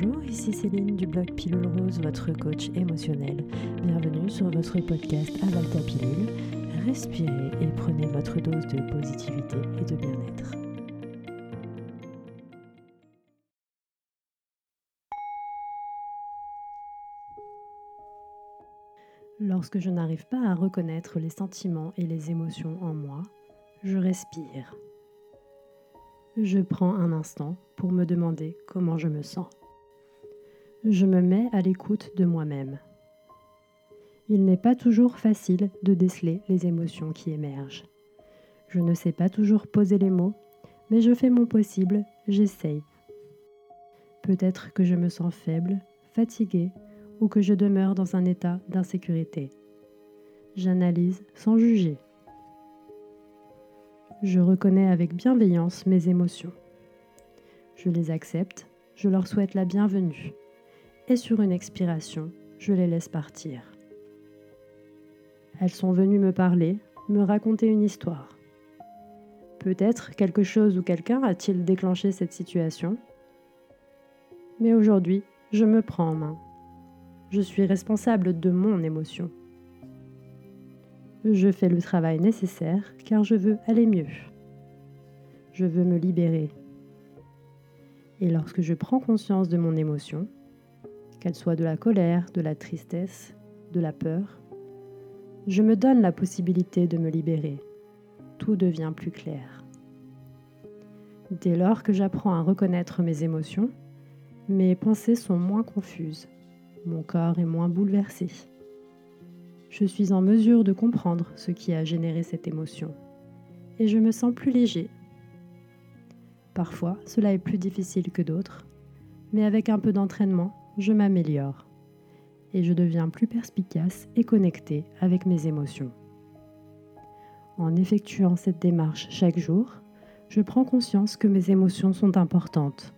Bonjour, ici Céline du blog Pilule Rose, votre coach émotionnel. Bienvenue sur votre podcast Avalta Pilule. Respirez et prenez votre dose de positivité et de bien-être. Lorsque je n'arrive pas à reconnaître les sentiments et les émotions en moi, je respire. Je prends un instant pour me demander comment je me sens. Je me mets à l'écoute de moi-même. Il n'est pas toujours facile de déceler les émotions qui émergent. Je ne sais pas toujours poser les mots, mais je fais mon possible, j'essaye. Peut-être que je me sens faible, fatiguée ou que je demeure dans un état d'insécurité. J'analyse sans juger. Je reconnais avec bienveillance mes émotions. Je les accepte, je leur souhaite la bienvenue. Et sur une expiration, je les laisse partir. Elles sont venues me parler, me raconter une histoire. Peut-être quelque chose ou quelqu'un a-t-il déclenché cette situation Mais aujourd'hui, je me prends en main. Je suis responsable de mon émotion. Je fais le travail nécessaire car je veux aller mieux. Je veux me libérer. Et lorsque je prends conscience de mon émotion, qu'elle soit de la colère, de la tristesse, de la peur, je me donne la possibilité de me libérer. Tout devient plus clair. Dès lors que j'apprends à reconnaître mes émotions, mes pensées sont moins confuses, mon corps est moins bouleversé je suis en mesure de comprendre ce qui a généré cette émotion et je me sens plus léger. Parfois, cela est plus difficile que d'autres, mais avec un peu d'entraînement, je m'améliore et je deviens plus perspicace et connecté avec mes émotions. En effectuant cette démarche chaque jour, je prends conscience que mes émotions sont importantes,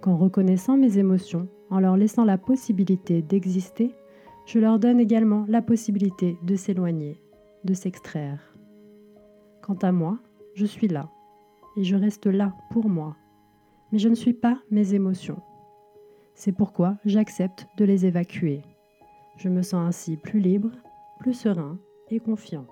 qu'en reconnaissant mes émotions, en leur laissant la possibilité d'exister, je leur donne également la possibilité de s'éloigner, de s'extraire. Quant à moi, je suis là, et je reste là pour moi, mais je ne suis pas mes émotions. C'est pourquoi j'accepte de les évacuer. Je me sens ainsi plus libre, plus serein et confiant.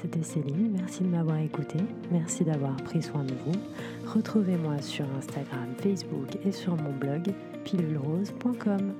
C'était Céline, merci de m'avoir écouté, merci d'avoir pris soin de vous. Retrouvez-moi sur Instagram, Facebook et sur mon blog pilulerose.com.